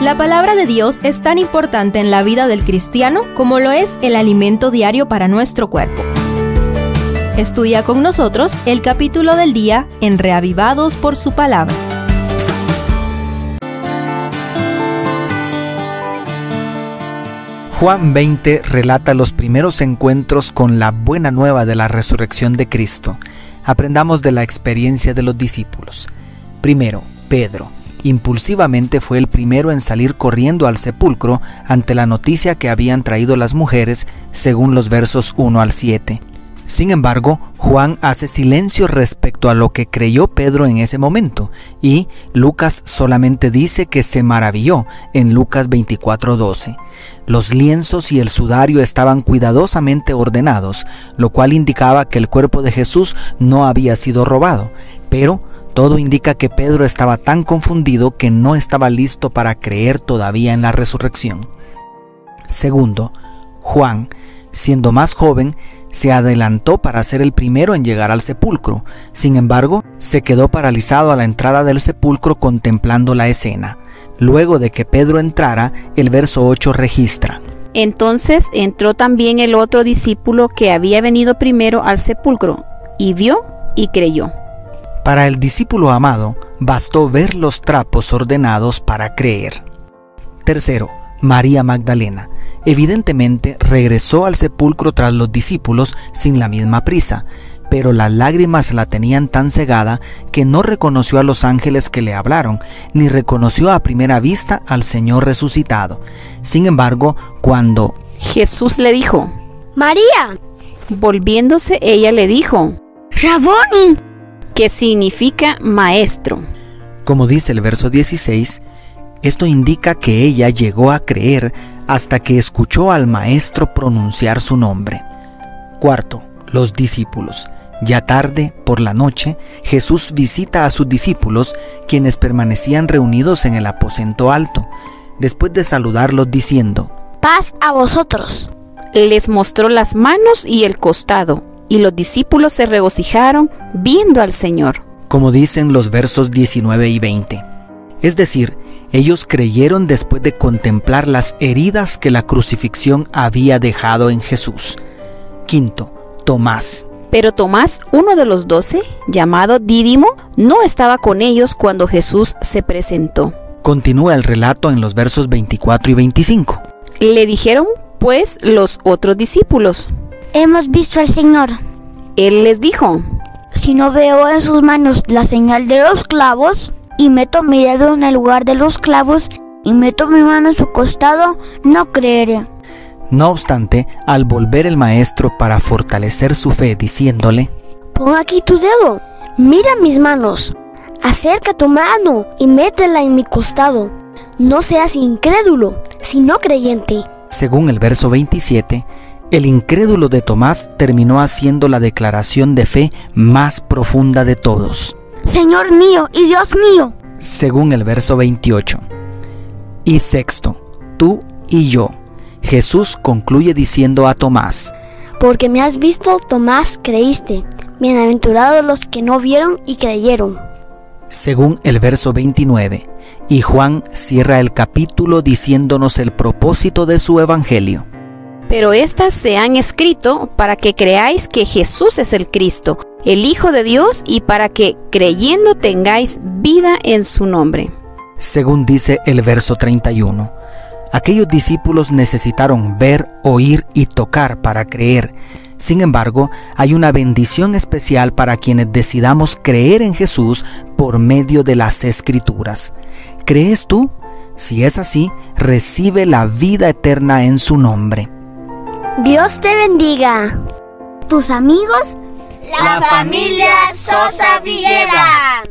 La palabra de Dios es tan importante en la vida del cristiano como lo es el alimento diario para nuestro cuerpo. Estudia con nosotros el capítulo del día en Reavivados por su palabra. Juan 20 relata los primeros encuentros con la buena nueva de la resurrección de Cristo. Aprendamos de la experiencia de los discípulos. Primero, Pedro. Impulsivamente fue el primero en salir corriendo al sepulcro ante la noticia que habían traído las mujeres, según los versos 1 al 7. Sin embargo, Juan hace silencio respecto a lo que creyó Pedro en ese momento, y Lucas solamente dice que se maravilló en Lucas 24:12. Los lienzos y el sudario estaban cuidadosamente ordenados, lo cual indicaba que el cuerpo de Jesús no había sido robado, pero todo indica que Pedro estaba tan confundido que no estaba listo para creer todavía en la resurrección. Segundo, Juan, siendo más joven, se adelantó para ser el primero en llegar al sepulcro. Sin embargo, se quedó paralizado a la entrada del sepulcro contemplando la escena. Luego de que Pedro entrara, el verso 8 registra. Entonces entró también el otro discípulo que había venido primero al sepulcro, y vio y creyó. Para el discípulo amado, bastó ver los trapos ordenados para creer. Tercero, María Magdalena. Evidentemente regresó al sepulcro tras los discípulos sin la misma prisa, pero las lágrimas la tenían tan cegada que no reconoció a los ángeles que le hablaron, ni reconoció a primera vista al Señor resucitado. Sin embargo, cuando Jesús le dijo, María, volviéndose ella le dijo, Raboni, que significa maestro. Como dice el verso 16, esto indica que ella llegó a creer hasta que escuchó al maestro pronunciar su nombre. Cuarto, los discípulos. Ya tarde, por la noche, Jesús visita a sus discípulos, quienes permanecían reunidos en el aposento alto, después de saludarlos diciendo, paz a vosotros. Les mostró las manos y el costado, y los discípulos se regocijaron viendo al Señor. Como dicen los versos 19 y 20. Es decir, ellos creyeron después de contemplar las heridas que la crucifixión había dejado en Jesús. Quinto, Tomás. Pero Tomás, uno de los doce, llamado Dídimo, no estaba con ellos cuando Jesús se presentó. Continúa el relato en los versos 24 y 25. Le dijeron, pues, los otros discípulos. Hemos visto al Señor. Él les dijo, Si no veo en sus manos la señal de los clavos, y meto mi dedo en el lugar de los clavos y meto mi mano en su costado, no creeré. No obstante, al volver el maestro para fortalecer su fe, diciéndole, Pon aquí tu dedo, mira mis manos, acerca tu mano y métela en mi costado. No seas incrédulo, sino creyente. Según el verso 27, el incrédulo de Tomás terminó haciendo la declaración de fe más profunda de todos. Señor mío y Dios mío. Según el verso 28. Y sexto, tú y yo. Jesús concluye diciendo a Tomás, Porque me has visto, Tomás, creíste. Bienaventurados los que no vieron y creyeron. Según el verso 29. Y Juan cierra el capítulo diciéndonos el propósito de su evangelio. Pero estas se han escrito para que creáis que Jesús es el Cristo, el Hijo de Dios, y para que creyendo tengáis vida en su nombre. Según dice el verso 31, aquellos discípulos necesitaron ver, oír y tocar para creer. Sin embargo, hay una bendición especial para quienes decidamos creer en Jesús por medio de las escrituras. ¿Crees tú? Si es así, recibe la vida eterna en su nombre. Dios te bendiga. Tus amigos, la familia Sosa Villeda.